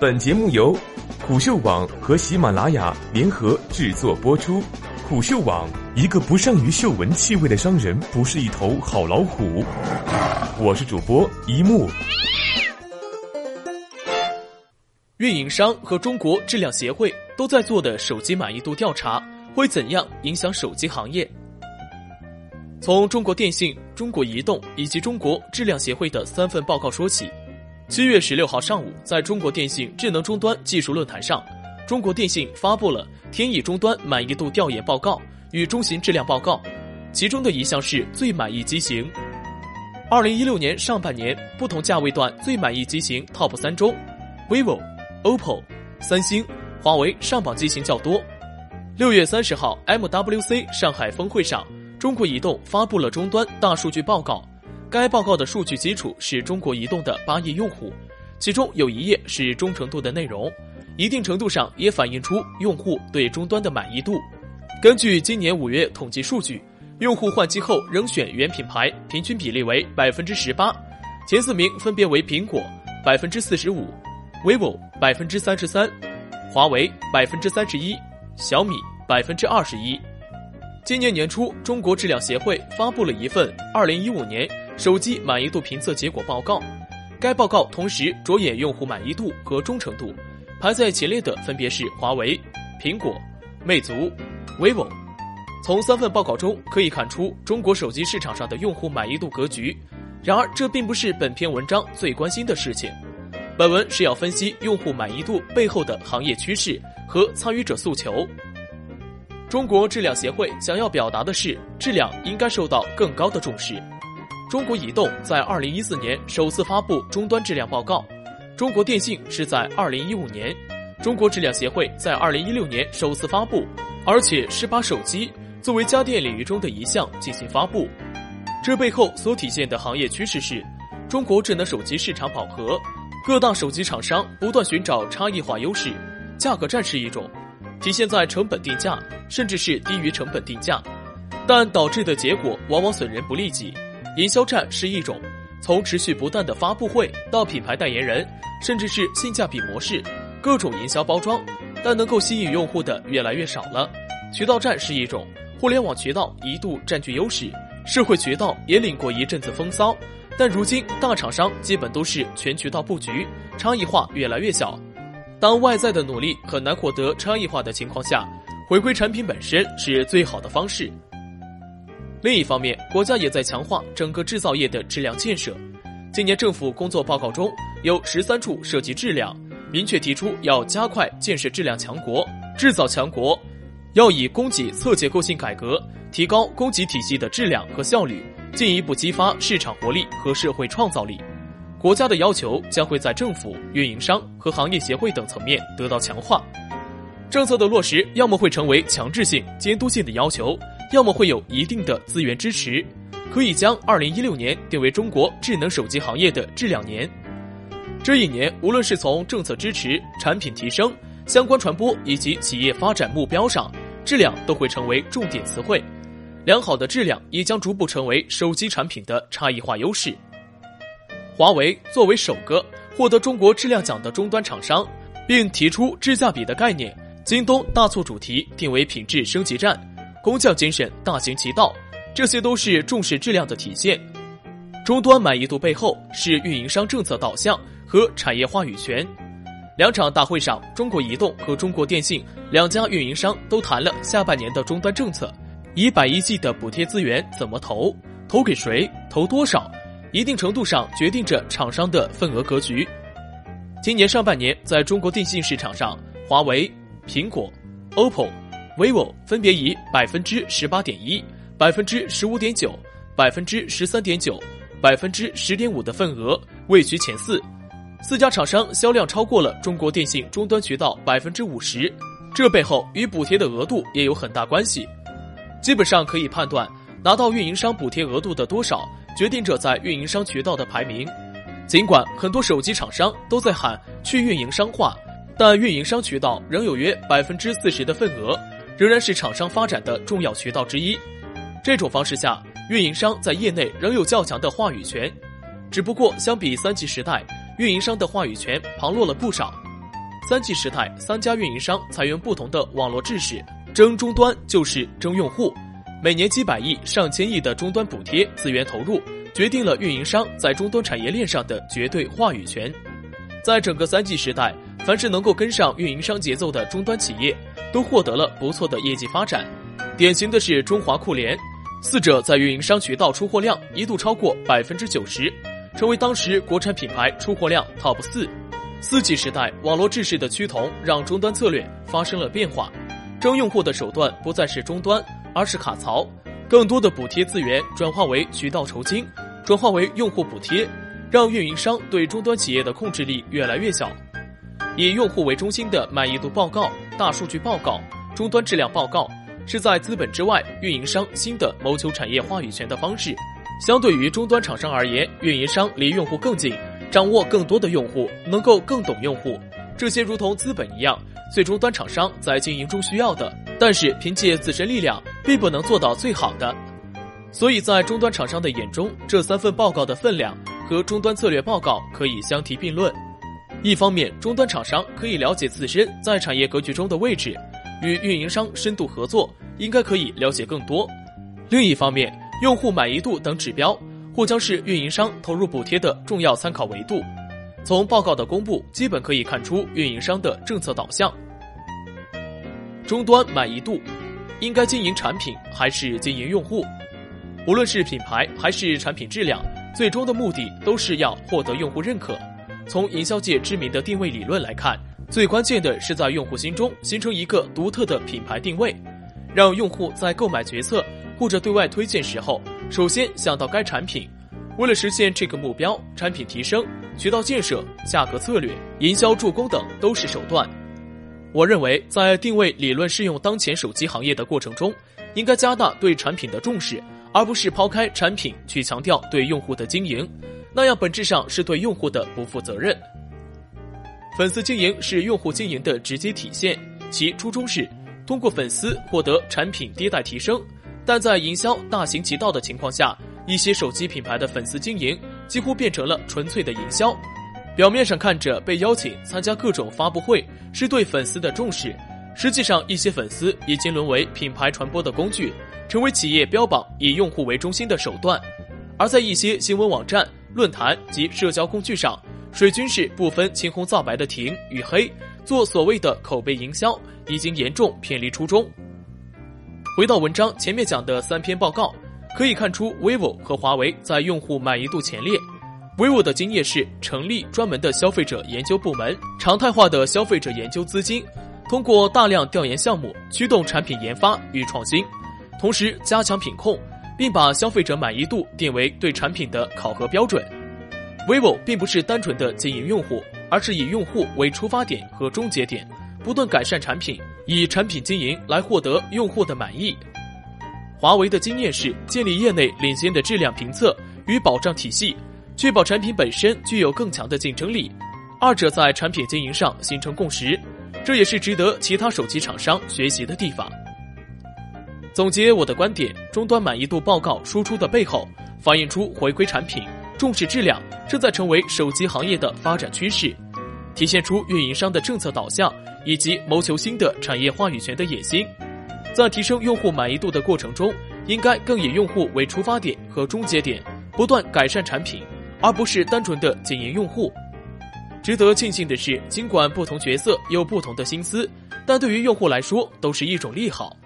本节目由虎嗅网和喜马拉雅联合制作播出。虎嗅网：一个不善于嗅闻气味的商人，不是一头好老虎。我是主播一木。运营商和中国质量协会都在做的手机满意度调查，会怎样影响手机行业？从中国电信、中国移动以及中国质量协会的三份报告说起。七月十六号上午，在中国电信智能终端技术论坛上，中国电信发布了天翼终端满意度调研报告与中型质量报告，其中的一项是最满意机型。二零一六年上半年，不同价位段最满意机型 TOP 三中，vivo。OPPO、三星、华为上榜机型较多。六月三十号，MWC 上海峰会上，中国移动发布了终端大数据报告。该报告的数据基础是中国移动的八亿用户，其中有一页是忠诚度的内容，一定程度上也反映出用户对终端的满意度。根据今年五月统计数据，用户换机后仍选原品牌，平均比例为百分之十八，前四名分别为苹果百分之四十五。vivo 百分之三十三，华为百分之三十一，小米百分之二十一。今年年初，中国质量协会发布了一份二零一五年手机满意度评测结果报告。该报告同时着眼用户满意度和忠诚度，排在前列的分别是华为、苹果、魅族、vivo。从三份报告中可以看出中国手机市场上的用户满意度格局。然而，这并不是本篇文章最关心的事情。本文是要分析用户满意度背后的行业趋势和参与者诉求。中国质量协会想要表达的是，质量应该受到更高的重视。中国移动在二零一四年首次发布终端质量报告，中国电信是在二零一五年，中国质量协会在二零一六年首次发布，而且是把手机作为家电领域中的一项进行发布。这背后所体现的行业趋势是，中国智能手机市场饱和。各大手机厂商不断寻找差异化优势，价格战是一种，体现在成本定价，甚至是低于成本定价，但导致的结果往往损人不利己。营销战是一种，从持续不断的发布会到品牌代言人，甚至是性价比模式，各种营销包装，但能够吸引用户的越来越少了。渠道战是一种，互联网渠道一度占据优势，社会渠道也领过一阵子风骚。但如今，大厂商基本都是全渠道布局，差异化越来越小。当外在的努力很难获得差异化的情况下，回归产品本身是最好的方式。另一方面，国家也在强化整个制造业的质量建设。今年政府工作报告中有十三处涉及质量，明确提出要加快建设质量强国、制造强国，要以供给侧结构性改革，提高供给体系的质量和效率。进一步激发市场活力和社会创造力，国家的要求将会在政府、运营商和行业协会等层面得到强化。政策的落实，要么会成为强制性、监督性的要求，要么会有一定的资源支持，可以将二零一六年定为中国智能手机行业的质量年。这一年，无论是从政策支持、产品提升、相关传播以及企业发展目标上，质量都会成为重点词汇。良好的质量也将逐步成为手机产品的差异化优势。华为作为首个获得中国质量奖的终端厂商，并提出质价比的概念，京东大促主题定为品质升级战，工匠精神大行其道，这些都是重视质量的体现。终端满意度背后是运营商政策导向和产业话语权。两场大会上，中国移动和中国电信两家运营商都谈了下半年的终端政策。一百亿 G 的补贴资源怎么投？投给谁？投多少？一定程度上决定着厂商的份额格局。今年上半年，在中国电信市场上，华为、苹果、OPPO、vivo 分别以百分之十八点一、百分之十五点九、百分之十三点九、百分之十点五的份额位居前四。四家厂商销量超过了中国电信终端渠道百分之五十，这背后与补贴的额度也有很大关系。基本上可以判断，拿到运营商补贴额度的多少，决定着在运营商渠道的排名。尽管很多手机厂商都在喊去运营商化，但运营商渠道仍有约百分之四十的份额，仍然是厂商发展的重要渠道之一。这种方式下，运营商在业内仍有较强的话语权。只不过，相比三 G 时代，运营商的话语权旁落了不少。三 G 时代，三家运营商采用不同的网络制式，争终端就是争用户。每年几百亿、上千亿的终端补贴资源投入，决定了运营商在终端产业链上的绝对话语权。在整个三 G 时代，凡是能够跟上运营商节奏的终端企业，都获得了不错的业绩发展。典型的是中华酷联，四者在运营商渠道出货量一度超过百分之九十，成为当时国产品牌出货量 TOP 四。四 G 时代，网络制式的趋同让终端策略发生了变化，争用户的手段不再是终端，而是卡槽，更多的补贴资源转化为渠道酬金，转化为用户补贴。让运营商对终端企业的控制力越来越小，以用户为中心的满意度报告、大数据报告、终端质量报告，是在资本之外运营商新的谋求产业话语权的方式。相对于终端厂商而言，运营商离用户更近，掌握更多的用户，能够更懂用户。这些如同资本一样，最终端厂商在经营中需要的，但是凭借自身力量并不能做到最好的。所以在终端厂商的眼中，这三份报告的分量。和终端策略报告可以相提并论。一方面，终端厂商可以了解自身在产业格局中的位置，与运营商深度合作，应该可以了解更多；另一方面，用户满意度等指标或将是运营商投入补贴的重要参考维度。从报告的公布，基本可以看出运营商的政策导向。终端满意度，应该经营产品还是经营用户？无论是品牌还是产品质量。最终的目的都是要获得用户认可。从营销界知名的定位理论来看，最关键的是在用户心中形成一个独特的品牌定位，让用户在购买决策或者对外推荐时候，首先想到该产品。为了实现这个目标，产品提升、渠道建设、价格策略、营销助攻等都是手段。我认为，在定位理论适用当前手机行业的过程中，应该加大对产品的重视。而不是抛开产品去强调对用户的经营，那样本质上是对用户的不负责任。粉丝经营是用户经营的直接体现，其初衷是通过粉丝获得产品迭代提升。但在营销大行其道的情况下，一些手机品牌的粉丝经营几乎变成了纯粹的营销。表面上看着被邀请参加各种发布会是对粉丝的重视，实际上一些粉丝已经沦为品牌传播的工具。成为企业标榜以用户为中心的手段，而在一些新闻网站、论坛及社交工具上，水军是不分青红皂白的停与黑，做所谓的口碑营销，已经严重偏离初衷。回到文章前面讲的三篇报告，可以看出，vivo 和华为在用户满意度前列。vivo 的经验是成立专门的消费者研究部门，常态化的消费者研究资金，通过大量调研项目驱动产品研发与创新。同时加强品控，并把消费者满意度定为对产品的考核标准。vivo 并不是单纯的经营用户，而是以用户为出发点和终结点，不断改善产品，以产品经营来获得用户的满意。华为的经验是建立业内领先的质量评测与保障体系，确保产品本身具有更强的竞争力。二者在产品经营上形成共识，这也是值得其他手机厂商学习的地方。总结我的观点，终端满意度报告输出的背后，反映出回归产品、重视质量正在成为手机行业的发展趋势，体现出运营商的政策导向以及谋求新的产业话语权的野心。在提升用户满意度的过程中，应该更以用户为出发点和终结点，不断改善产品，而不是单纯的经营用户。值得庆幸的是，尽管不同角色有不同的心思，但对于用户来说都是一种利好。